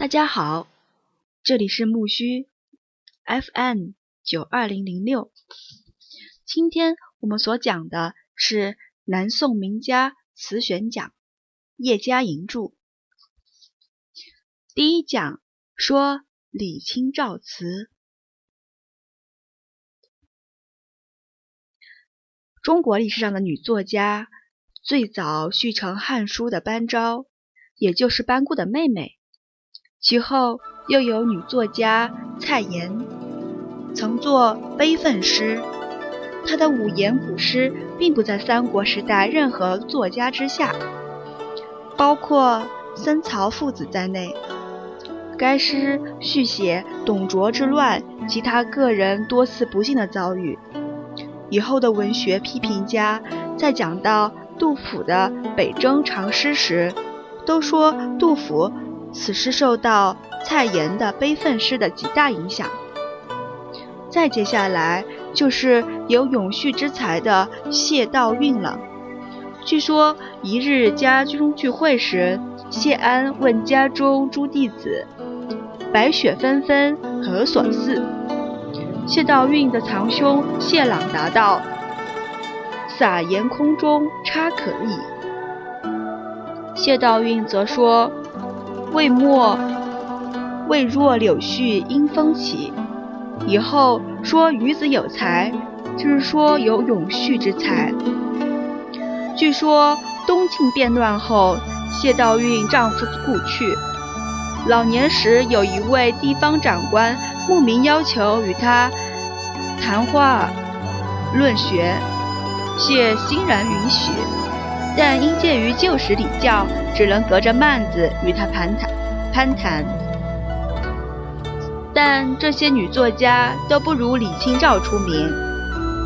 大家好，这里是木须 FM 九二零零六。今天我们所讲的是南宋名家词选讲，叶嘉莹著。第一讲说李清照词。中国历史上的女作家，最早续成《汉书》的班昭，也就是班固的妹妹。其后又有女作家蔡琰，曾作悲愤诗。她的五言古诗并不在三国时代任何作家之下，包括僧曹父子在内。该诗续写董卓之乱及他个人多次不幸的遭遇。以后的文学批评家在讲到杜甫的《北征长诗》时，都说杜甫。此诗受到蔡琰的悲愤诗的极大影响。再接下来就是有永续之才的谢道韫了。据说一日家中聚会时，谢安问家中诸弟子：“白雪纷纷何所似？”谢道韫的堂兄谢朗答道：“撒盐空中差可矣。”谢道韫则说。未末，未若柳絮因风起。以后说女子有才，就是说有永续之才。据说东晋变乱后，谢道韫丈夫故去，老年时有一位地方长官慕名要求与他谈话论学，谢欣然允许。但因介于旧时礼教，只能隔着幔子与他攀谈。攀谈。但这些女作家都不如李清照出名，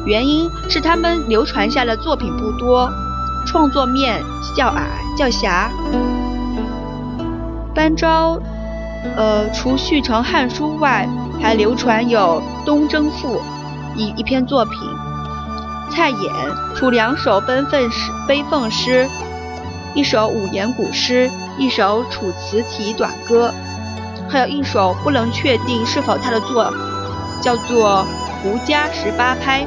原因是她们流传下的作品不多，创作面较矮较狭。班昭，呃，除续成《汉书》外，还流传有《东征赋》一一篇作品。蔡琰除两首奔愤诗，悲愤诗，一首五言古诗，一首楚辞体短歌，还有一首不能确定是否他的作，叫做《胡笳十八拍》。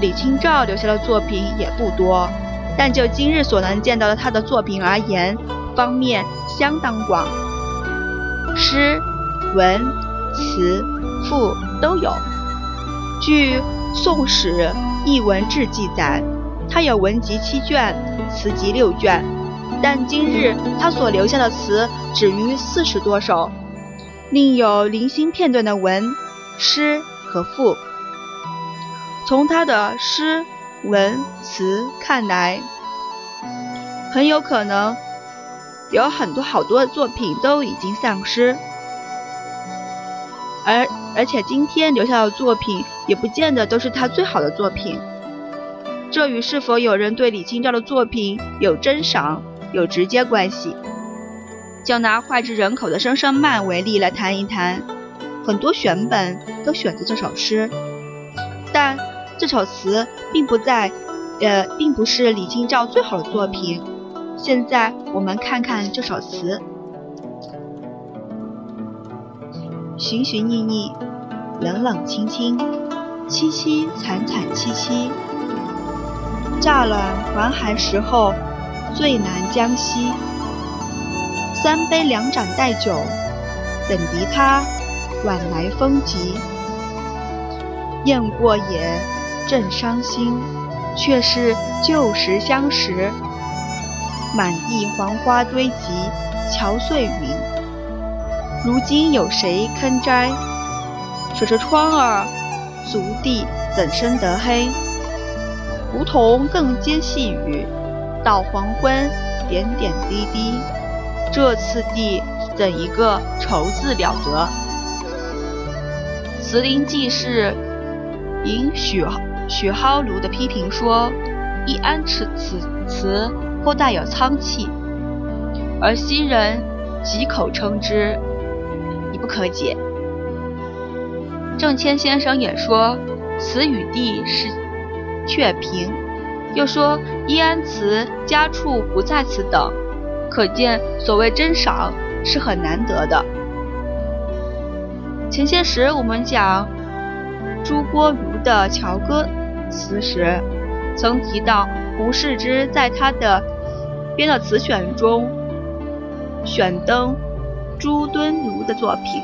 李清照留下的作品也不多，但就今日所能见到的他的作品而言，方面相当广，诗、文、词、赋都有。据《宋史·艺文志》记载，他有文集七卷，词集六卷，但今日他所留下的词止于四十多首，另有零星片段的文、诗和赋。从他的诗、文、词看来，很有可能有很多好多的作品都已经丧失。而而且今天留下的作品也不见得都是他最好的作品，这与是否有人对李清照的作品有珍赏有直接关系。就拿脍炙人口的《声声慢》为例来谈一谈，很多选本都选择这首诗，但这首词并不在，呃，并不是李清照最好的作品。现在我们看看这首词。寻寻觅觅，冷冷清清，凄凄惨惨戚戚。乍暖还寒时候，最难将息。三杯两盏待酒，等敌他晚来风急。雁过也，正伤心，却是旧时相识。满地黄花堆积，憔悴云。如今有谁堪摘？守着窗儿，足地怎生得黑？梧桐更兼细雨，到黄昏点点滴滴。这次第怎一个愁字了得？词林记事引许许蒿庐的批评说：“易安此此词颇带有苍气，而昔人几口称之。”可解。郑谦先生也说，词与地是确平，又说易安词家处不在此等，可见所谓真赏是很难得的。前些时我们讲朱郭儒的乔歌词时，曾提到胡适之在他的编的词选中选登朱敦儒的作品。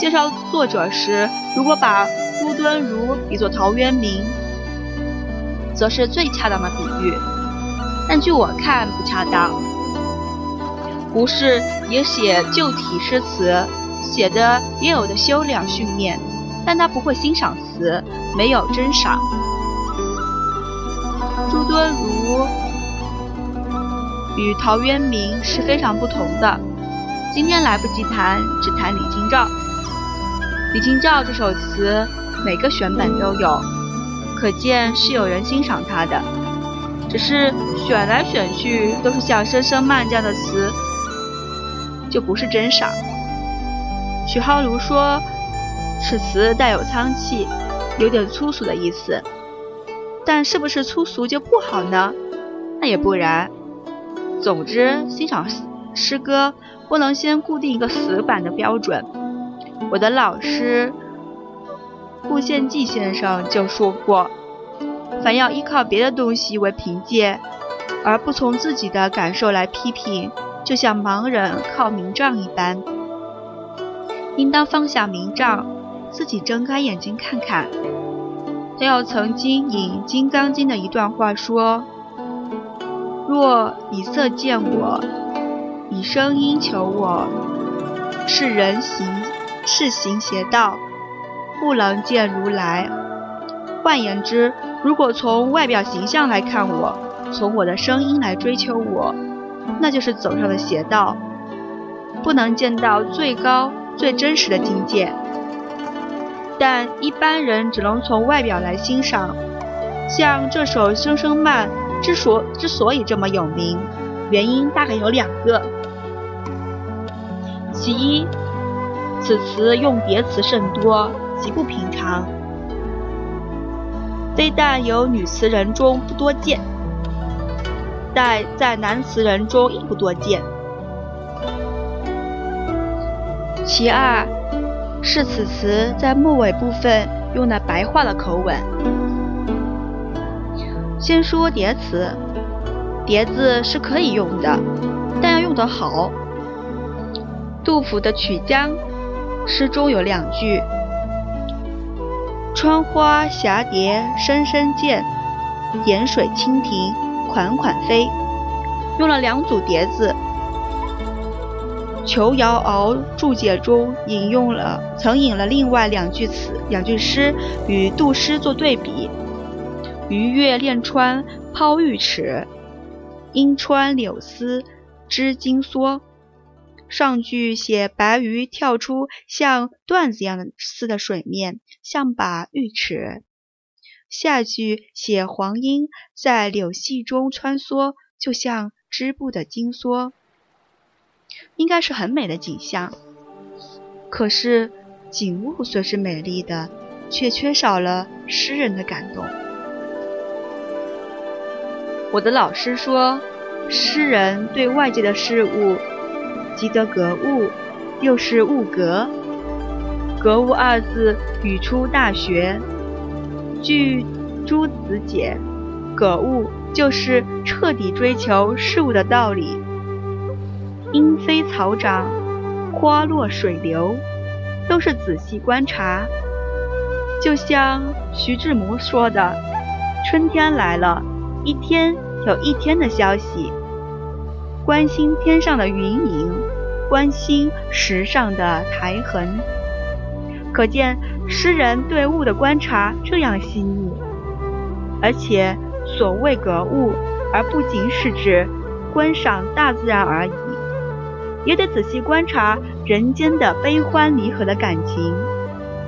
介绍作者时，如果把朱敦儒比作陶渊明，则是最恰当的比喻。但据我看不恰当。胡适也写旧体诗词，写的也有的修养训练，但他不会欣赏词，没有真赏。朱敦儒与陶渊明是非常不同的。今天来不及谈，只谈李清照。李清照这首词每个选本都有，可见是有人欣赏他的。只是选来选去都是像《声声慢》这样的词，就不是真赏。许浩如说此词带有苍气，有点粗俗的意思。但是不是粗俗就不好呢？那也不然。总之，欣赏诗歌不能先固定一个死板的标准。我的老师顾宪济先生就说过。凡要依靠别的东西为凭借，而不从自己的感受来批评，就像盲人靠明杖一般。应当放下明杖，自己睁开眼睛看看。他又曾经引《金刚经》的一段话说：“若以色见我，以声音求我，是人行是行邪道，不能见如来。”换言之，如果从外表形象来看我，从我的声音来追求我，那就是走上了邪道，不能见到最高最真实的境界。但一般人只能从外表来欣赏。像这首《声声慢》之所之所以这么有名，原因大概有两个：其一，此词用叠词甚多，极不平常。非但有女词人中不多见，但在男词人中亦不多见。其二是此词在末尾部分用了白话的口吻。先说叠词，叠字是可以用的，但要用得好。杜甫的《曲江》诗中有两句。窗花蛱蝶声声见，点水蜻蜓款款飞。用了两组叠字。裘瑶敖注解中引用了，曾引了另外两句词、两句诗与杜诗作对比：“鱼跃链川抛玉尺，阴川柳丝织金梭。”上句写白鱼跳出像段子一样的丝的水面，像把玉尺；下句写黄莺在柳隙中穿梭，就像织布的金梭。应该是很美的景象。可是景物虽是美丽的，却缺少了诗人的感动。我的老师说，诗人对外界的事物。即得格物，又是物格。格物二字语出《大学》，据朱子解，格物就是彻底追求事物的道理。莺飞草长，花落水流，都是仔细观察。就像徐志摩说的：“春天来了，一天有一天的消息。”关心天上的云影，关心石上的苔痕，可见诗人对物的观察这样细腻。而且所谓格物，而不仅是指观赏大自然而已，也得仔细观察人间的悲欢离合的感情，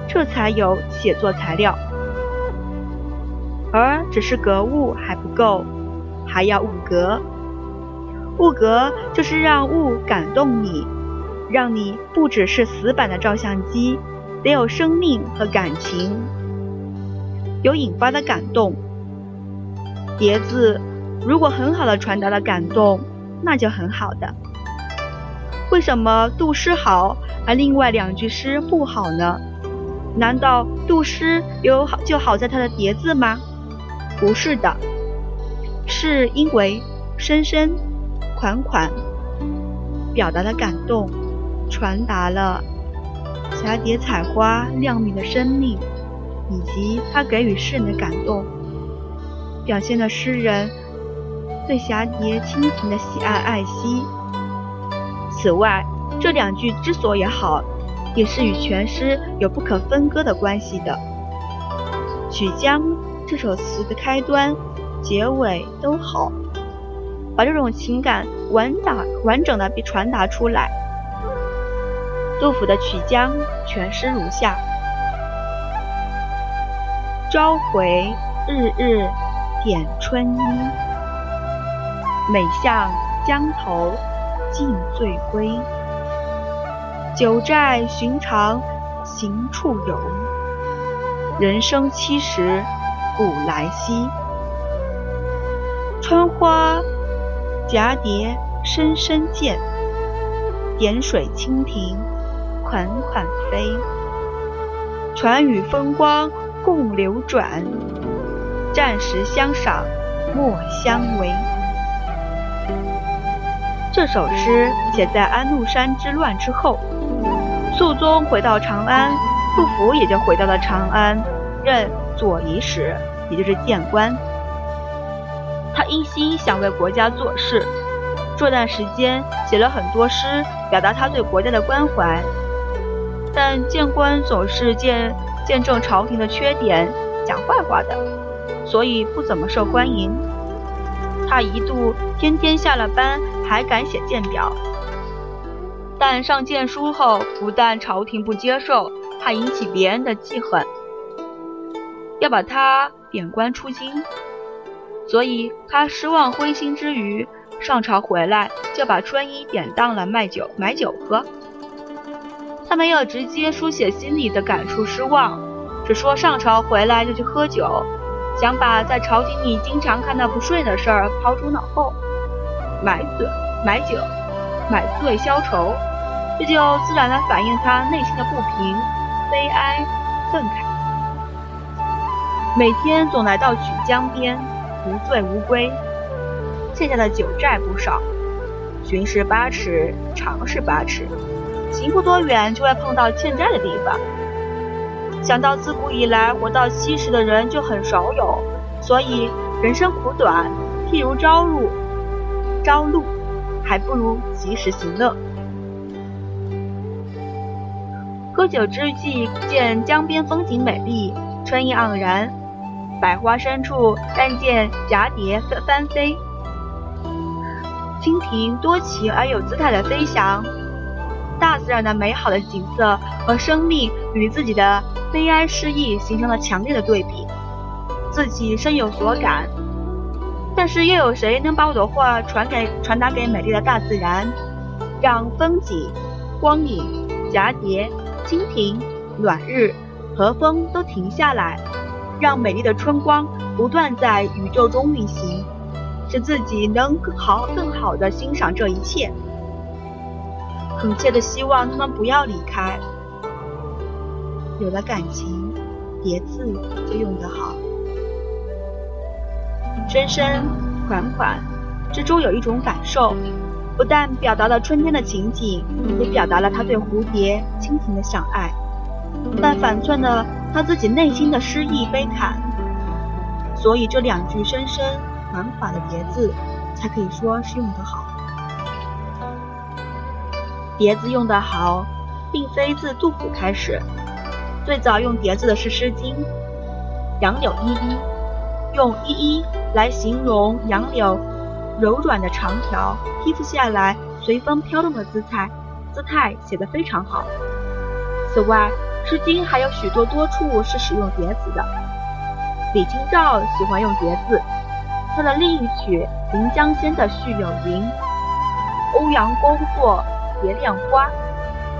这才有写作材料。而只是格物还不够，还要物格。物格就是让物感动你，让你不只是死板的照相机，得有生命和感情，有引发的感动。叠字如果很好的传达了感动，那就很好的。为什么杜诗好，而另外两句诗不好呢？难道杜诗有好就好在它的叠字吗？不是的，是因为深深、款款表达的感动，传达了蛱蝶采花亮明的生命，以及它给予诗人的感动，表现了诗人对蛱蝶亲情的喜爱爱惜。此外，这两句之所以好，也是与全诗有不可分割的关系的。曲江这首词的开端、结尾都好，把这种情感完打完整的被传达出来。杜甫的《曲江》全诗如下：朝回日日点春衣，每向江头尽醉归。九寨寻常行处有，人生七十古来稀。穿花蛱蝶深深见，点水蜻蜓款款飞。传语风光共流转，暂时相赏莫相违。这首诗写在安禄山之乱之后。肃宗回到长安，杜甫也就回到了长安，任左仪使，也就是谏官。一心想为国家做事，这段时间写了很多诗，表达他对国家的关怀。但谏官总是见见证朝廷的缺点，讲坏话的，所以不怎么受欢迎。他一度天天下了班还敢写谏表。但上谏书后，不但朝廷不接受，还引起别人的记恨，要把他贬官出京。所以他失望灰心之余，上朝回来就把春衣典当了卖酒买酒喝。他没有直接书写心里的感触失望，只说上朝回来就去喝酒，想把在朝廷里经常看到不顺的事儿抛诸脑后，买醉买酒。买醉消愁，这就自然地反映他内心的不平、悲哀、愤慨。每天总来到曲江边，无醉无归，欠下的酒债不少，寻是八尺，长是八尺，行不多远就会碰到欠债的地方。想到自古以来活到七十的人就很少有，所以人生苦短，譬如朝露，朝露。还不如及时行乐。喝酒之际，见江边风景美丽，春意盎然，百花深处，但见蛱蝶翻翻飞，蜻蜓多奇而有姿态的飞翔。大自然的美好的景色和生命与自己的悲哀失意形成了强烈的对比，自己深有所感。但是又有谁能把我的话传给传达给美丽的大自然，让风景、光影、蛱蝶、蜻蜓、暖日和风都停下来，让美丽的春光不断在宇宙中运行，使自己能更好、更好的欣赏这一切。恳切的希望他们不要离开。有了感情，叠字就用得好。深深款款之中有一种感受，不但表达了春天的情景，也表达了他对蝴蝶、蜻蜓的想爱，但反串了他自己内心的失意悲惨。所以这两句深深款款的叠字，才可以说是用得好。叠字用得好，并非自杜甫开始，最早用叠字的是《诗经》，杨柳依依。用“依依”来形容杨柳柔软的长条披拂下来，随风飘动的姿态，姿态写得非常好。此外，《诗经》还有许多多处是使用叠字的。李清照喜欢用叠字，他的另一曲《临江仙》的序有云：“欧阳公作蝶恋花，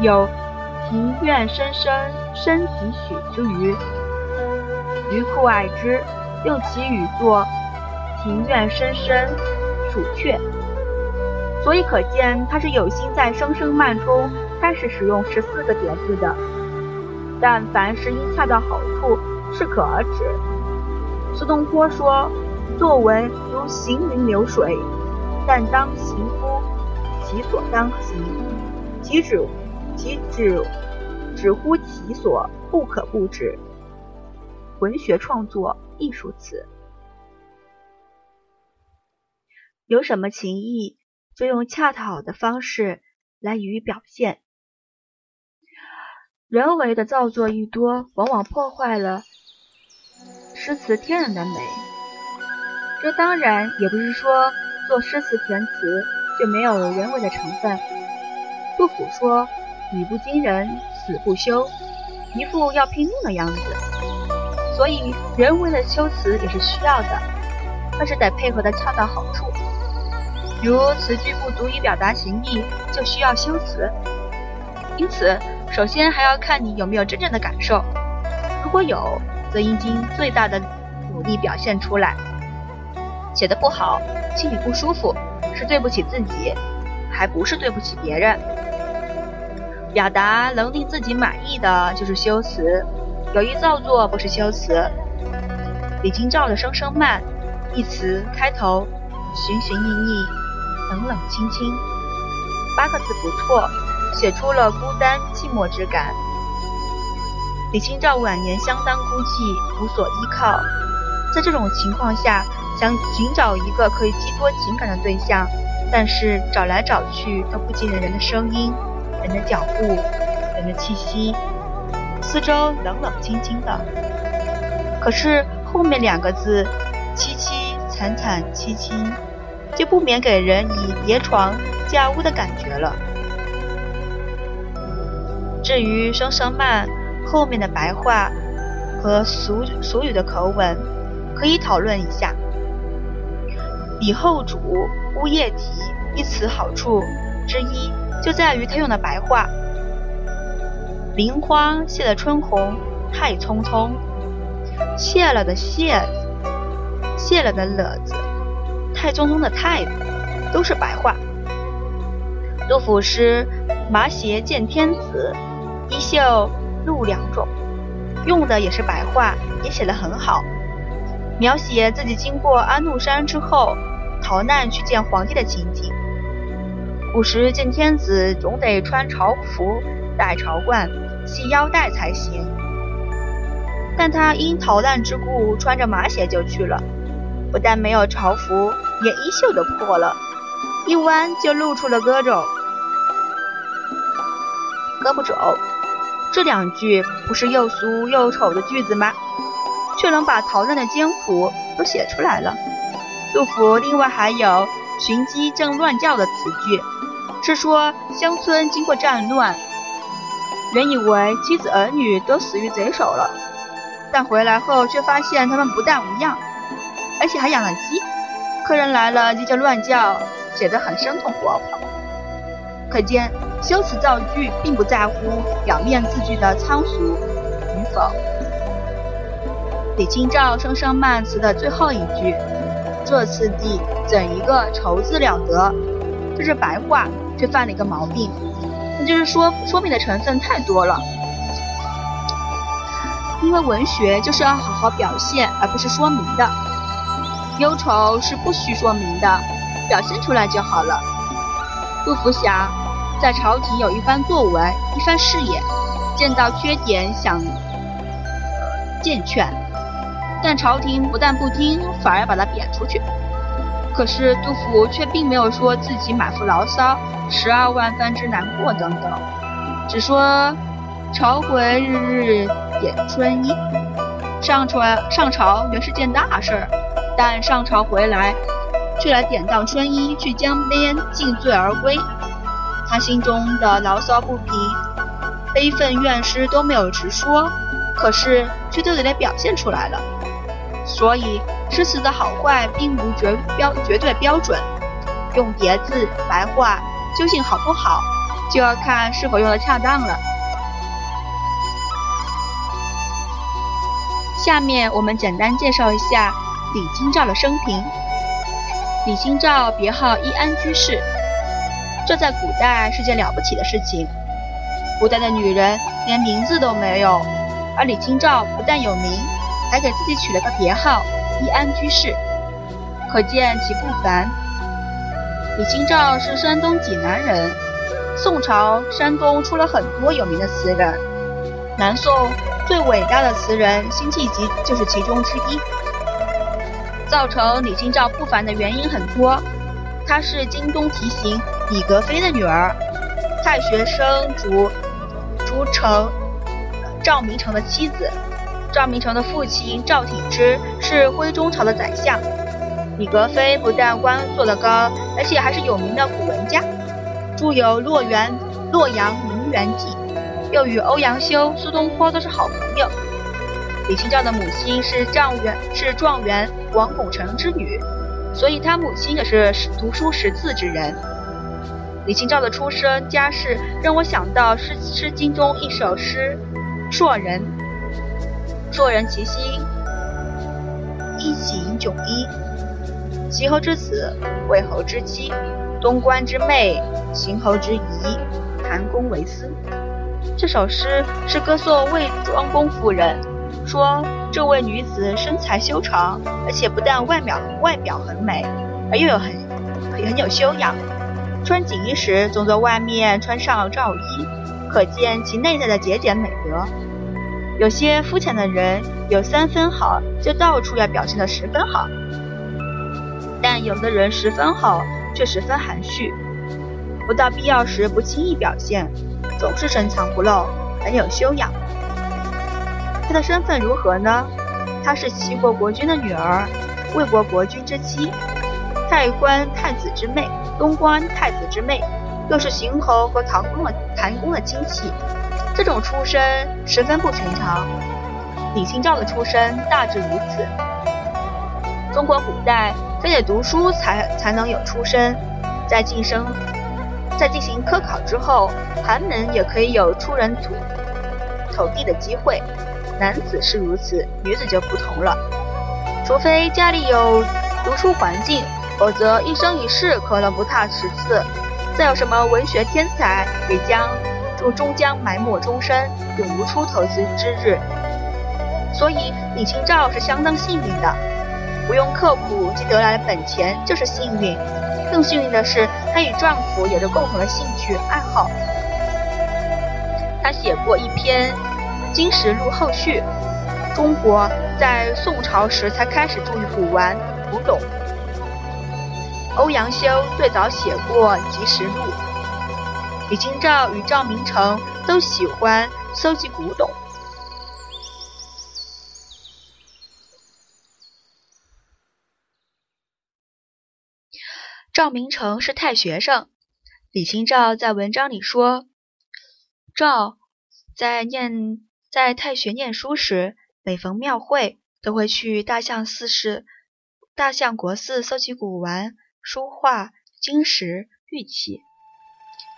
有庭院深深深几许之余，余酷爱之。”用其语作“庭院深深，蜀雀”，所以可见他是有心在《声声慢》中开始使用十四个叠字的。但凡是应恰到好处，适可而止。苏东坡说：“作文如行云流水，但当行乎其所当行，其止其止止乎其所不可不止。”文学创作艺术词，有什么情意？就用恰好的方式来予以表现。人为的造作愈多，往往破坏了诗词天然的美。这当然也不是说做诗词填词就没有人为的成分。杜甫说：“语不惊人死不休”，一副要拼命的样子。所以人为的修辞也是需要的，但是得配合的恰到好处。如词句不足以表达情意，就需要修辞。因此，首先还要看你有没有真正的感受。如果有，则应尽最大的努力表现出来。写的不好，心里不舒服，是对不起自己，还不是对不起别人。表达能令自己满意的就是修辞，有意造作不是修辞。李清照的《声声慢》，一词开头，寻寻觅觅。冷冷清清，八个字不错，写出了孤单寂寞之感。李清照晚年相当孤寂，无所依靠，在这种情况下，想寻找一个可以寄托情感的对象，但是找来找去都不见人的声音、人的脚步、人的气息，四周冷冷清清的。可是后面两个字“凄凄惨惨戚戚”。就不免给人以叠床架屋的感觉了。至于声声慢后面的白话和俗俗语的口吻，可以讨论一下。李后主乌夜啼一词好处之一，就在于他用的白话。林花谢了春红太匆匆，谢了的谢，谢了的了字。太匆匆的太都是白话。杜甫诗“麻鞋见天子，衣袖露两种”，用的也是白话，也写得很好。描写自己经过安禄山之后，逃难去见皇帝的情景。古时见天子总得穿朝服、戴朝冠、系腰带才行，但他因逃难之故，穿着麻鞋就去了。不但没有朝服，连衣袖都破了，一弯就露出了胳肘。胳膊肘，这两句不是又俗又丑的句子吗？却能把逃难的艰苦都写出来了。杜甫另外还有“寻鸡正乱叫”的词句，是说乡村经过战乱，原以为妻子儿女都死于贼手了，但回来后却发现他们不但无恙。而且还养了鸡，客人来了鸡就乱叫，写得很生动活泼。可见修辞造句并不在乎表面字句的仓促与否。李清照《声声慢》词的最后一句“这次第怎一个愁字了得”，这是白话，却犯了一个毛病，那就是说说明的成分太多了。因为文学就是要好好表现，而不是说明的。忧愁是不需说明的，表现出来就好了。杜甫想在朝廷有一番作为、一番事业，见到缺点想见劝，但朝廷不但不听，反而把他贬出去。可是杜甫却并没有说自己满腹牢骚、十二万分之难过等等，只说朝回日日点春衣，上朝上朝原是件大事儿。但上朝回来，却来典当春衣，去江边尽醉而归。他心中的牢骚不平、悲愤怨诗都没有直说，可是却都得表现出来了。所以诗词的好坏并无绝标绝对标准，用叠字白话究竟好不好，就要看是否用的恰当了。下面我们简单介绍一下。李清照的生平。李清照别号易安居士，这在古代是件了不起的事情。古代的女人连名字都没有，而李清照不但有名，还给自己取了个别号“易安居士”，可见其不凡。李清照是山东济南人，宋朝山东出了很多有名的词人，南宋最伟大的词人辛弃疾就是其中之一。造成李清照不凡的原因很多，她是京东提刑李格非的女儿，太学生主主成赵明诚的妻子。赵明诚的父亲赵挺之是徽宗朝的宰相。李格非不但官做得高，而且还是有名的古文家，著有《洛阳洛阳名园记》，又与欧阳修、苏东坡都是好朋友。李清照的母亲是状元，是状元王拱辰之女，所以她母亲也是读书识字之人。李清照的出身家世让我想到《诗诗经》中一首诗：“硕人，硕人其心，衣锦迥衣。齐侯之子，魏侯之妻，东关之妹，邢侯之姨，谈公为私。”这首诗是歌颂魏庄公夫人。说这位女子身材修长，而且不但外表外表很美，而又有很很有修养。穿锦衣时总在外面穿上罩衣，可见其内在的节俭美德。有些肤浅的人有三分好，就到处要表现的十分好；但有的人十分好，却十分含蓄，不到必要时不轻易表现，总是深藏不露，很有修养。他的身份如何呢？她是齐国国君的女儿，魏国国君之妻，太官太子之妹，东关太子之妹，又是邢侯和唐公的谭公的亲戚。这种出身十分不寻常。李清照的出身大致如此。中国古代非得读书才才能有出身，在晋升在进行科考之后，寒门也可以有出人土土地的机会。男子是如此，女子就不同了。除非家里有读书环境，否则一生一世可能不踏实字。再有什么文学天才，也将就终将埋没终身，永无出头之之日。所以李清照是相当幸运的，不用刻苦即得来的本钱就是幸运。更幸运的是，她与丈夫有着共同的兴趣爱好。她写过一篇。《金石录后续》，中国在宋朝时才开始注意古玩古董。欧阳修最早写过《集石录》，李清照与赵明诚都喜欢搜集古董。赵明诚是太学生，李清照在文章里说，赵在念。在太学念书时，每逢庙会，都会去大相寺寺、大相国寺搜集古玩、书画、金石、玉器。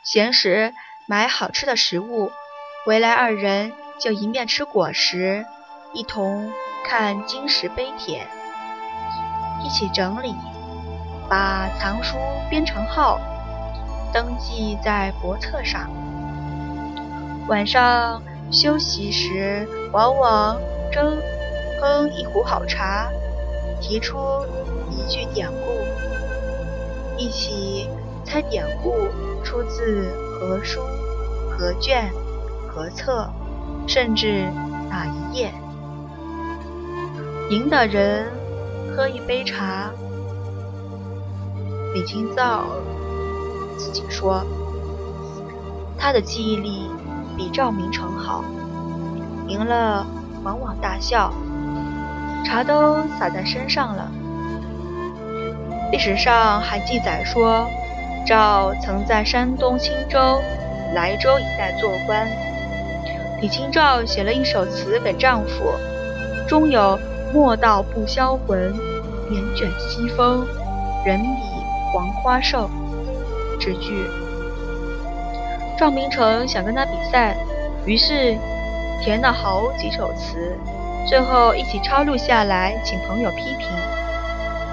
闲时买好吃的食物，回来二人就一面吃果实，一同看金石碑帖，一起整理，把藏书编成号，登记在簿册上。晚上。休息时，往往斟烹一壶好茶，提出一句典故，一起猜典故出自何书、何卷、何册，甚至哪一页。赢的人喝一杯茶。李清照自己说，他的记忆力。比赵明诚好，赢了往往大笑，茶都洒在身上了。历史上还记载说，赵曾在山东青州、莱州一带做官。李清照写了一首词给丈夫，中有“莫道不销魂，帘卷西风，人比黄花瘦”之句。赵明诚想跟他比赛，于是填了好几首词，最后一起抄录下来，请朋友批评。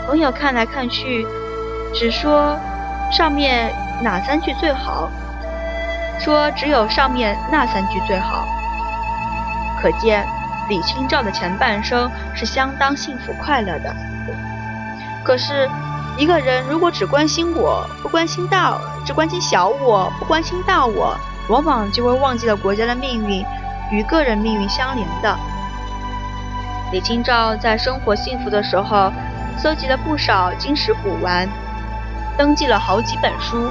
朋友看来看去，只说上面哪三句最好？说只有上面那三句最好。可见李清照的前半生是相当幸福快乐的。可是，一个人如果只关心我，不关心大，只关心小我，不关心大我，往往就会忘记了国家的命运与个人命运相连的。李清照在生活幸福的时候，搜集了不少金石古玩，登记了好几本书，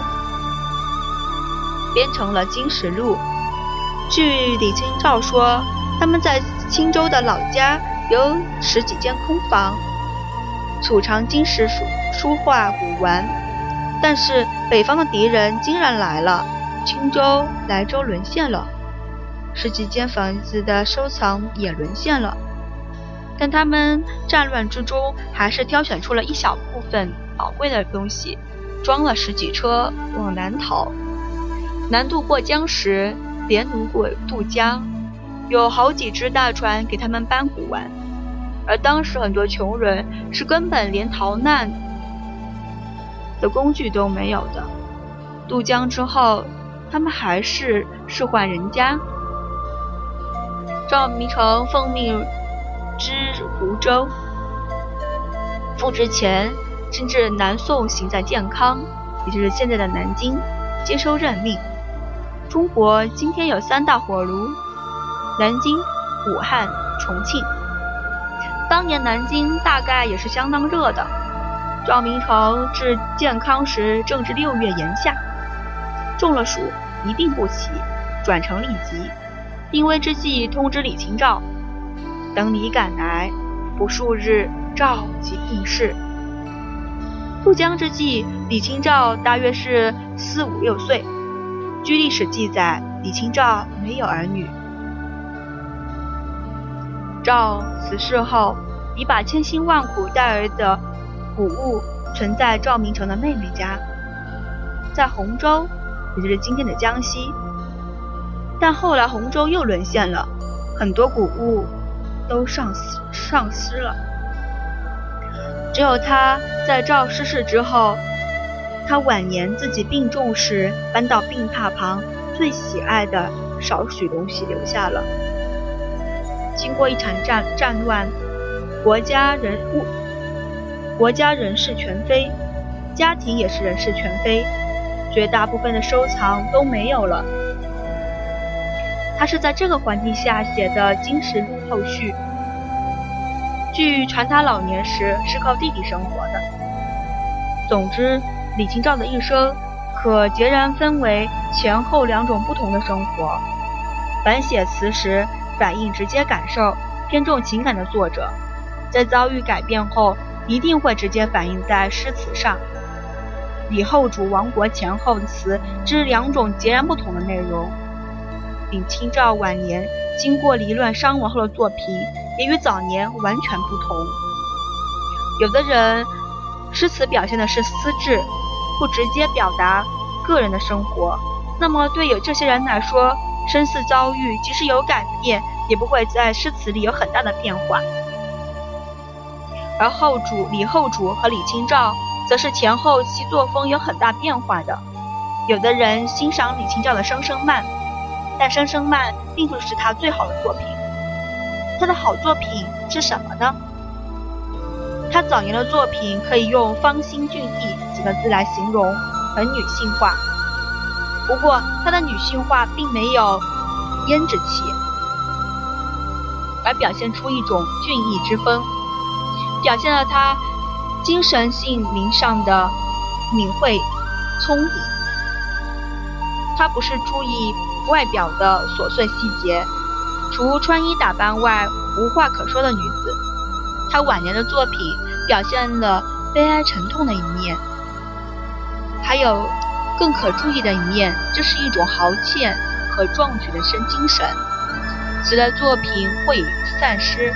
编成了《金石录》。据李清照说，他们在青州的老家有十几间空房，储藏金石书书画古玩。但是北方的敌人竟然来了，青州、莱州沦陷了，十几间房子的收藏也沦陷了。但他们战乱之中，还是挑选出了一小部分宝贵的东西，装了十几车往南逃。南渡过江时，连奴过渡江，有好几只大船给他们搬古玩。而当时很多穷人是根本连逃难的工具都没有的。渡江之后，他们还是仕宦人家。赵明诚奉命。知湖州，复职前，甚至南宋行在建康，也就是现在的南京，接收任命。中国今天有三大火炉：南京、武汉、重庆。当年南京大概也是相当热的。赵明诚至建康时正值六月炎夏，中了暑一病不起，转成痢疾。病危之际，通知李清照。等你赶来，不数日，赵即病逝。渡江之际，李清照大约是四五六岁。据历史记载，李清照没有儿女。赵辞世后，已把千辛万苦带来的谷物存在赵明诚的妹妹家，在洪州，也就是今天的江西。但后来洪州又沦陷了，很多谷物。都丧失丧失了，只有他在赵失事之后，他晚年自己病重时搬到病榻旁，最喜爱的少许东西留下了。经过一场战战乱，国家人物国家人事全非，家庭也是人事全非，绝大部分的收藏都没有了。他是在这个环境下写的《金石录》后续。据传，他老年时是靠弟弟生活的。总之，李清照的一生可截然分为前后两种不同的生活。凡写词时反映直接感受、偏重情感的作者，在遭遇改变后，一定会直接反映在诗词上。李后主亡国前后词，之两种截然不同的内容。李清照晚年经过离乱伤亡后的作品，也与早年完全不同。有的人诗词表现的是私志，不直接表达个人的生活，那么对有这些人来说，身世遭遇即使有改变，也不会在诗词里有很大的变化。而后主李后主和李清照，则是前后其作风有很大变化的。有的人欣赏李清照的《声声慢》。但《声声慢》并不是他最好的作品，他的好作品是什么呢？他早年的作品可以用“芳心俊逸”几个字来形容，很女性化。不过，他的女性化并没有胭脂气，而表现出一种俊逸之风，表现了他精神性灵上的敏慧、聪颖。他不是注意。外表的琐碎细节，除穿衣打扮外，无话可说的女子。她晚年的作品表现了悲哀沉痛的一面，还有更可注意的一面，这是一种豪切和壮举的生精神。此类作品会散失，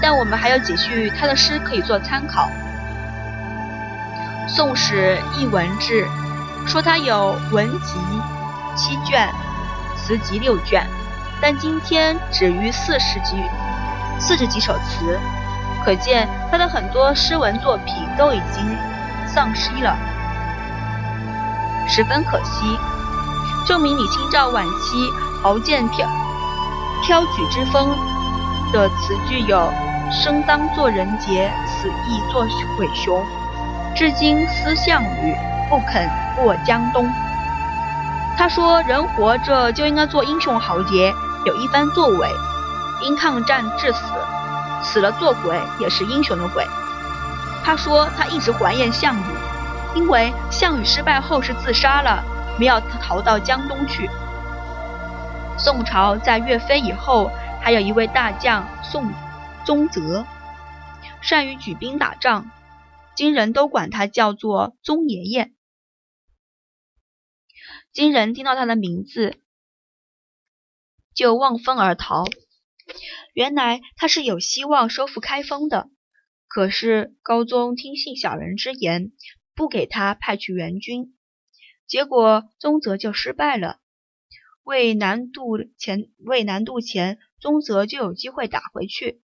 但我们还有几句她的诗可以做参考。《宋史艺文志》说她有文集。七卷，词集六卷，但今天只余四十几四十几首词，可见他的很多诗文作品都已经丧失了。十分可惜。证明李清照晚期豪健飘飘举之风的词句有“生当作人杰，死亦作鬼雄”，至今思项羽，不肯过江东。他说：“人活着就应该做英雄豪杰，有一番作为，因抗战致死，死了做鬼也是英雄的鬼。”他说：“他一直怀念项羽，因为项羽失败后是自杀了，没有逃到江东去。”宋朝在岳飞以后，还有一位大将宋宗泽，善于举兵打仗，今人都管他叫做宗爷爷。金人听到他的名字，就望风而逃。原来他是有希望收复开封的，可是高宗听信小人之言，不给他派去援军，结果宗泽就失败了。为南渡前，为南渡前，宗泽就有机会打回去，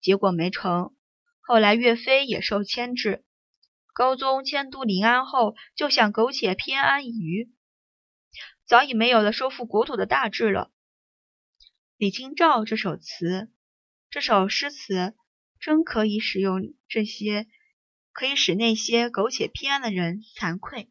结果没成。后来岳飞也受牵制，高宗迁都临安后，就想苟且偏安一隅。早已没有了收复国土的大志了。李清照这首词，这首诗词，真可以使用这些，可以使那些苟且偏安的人惭愧。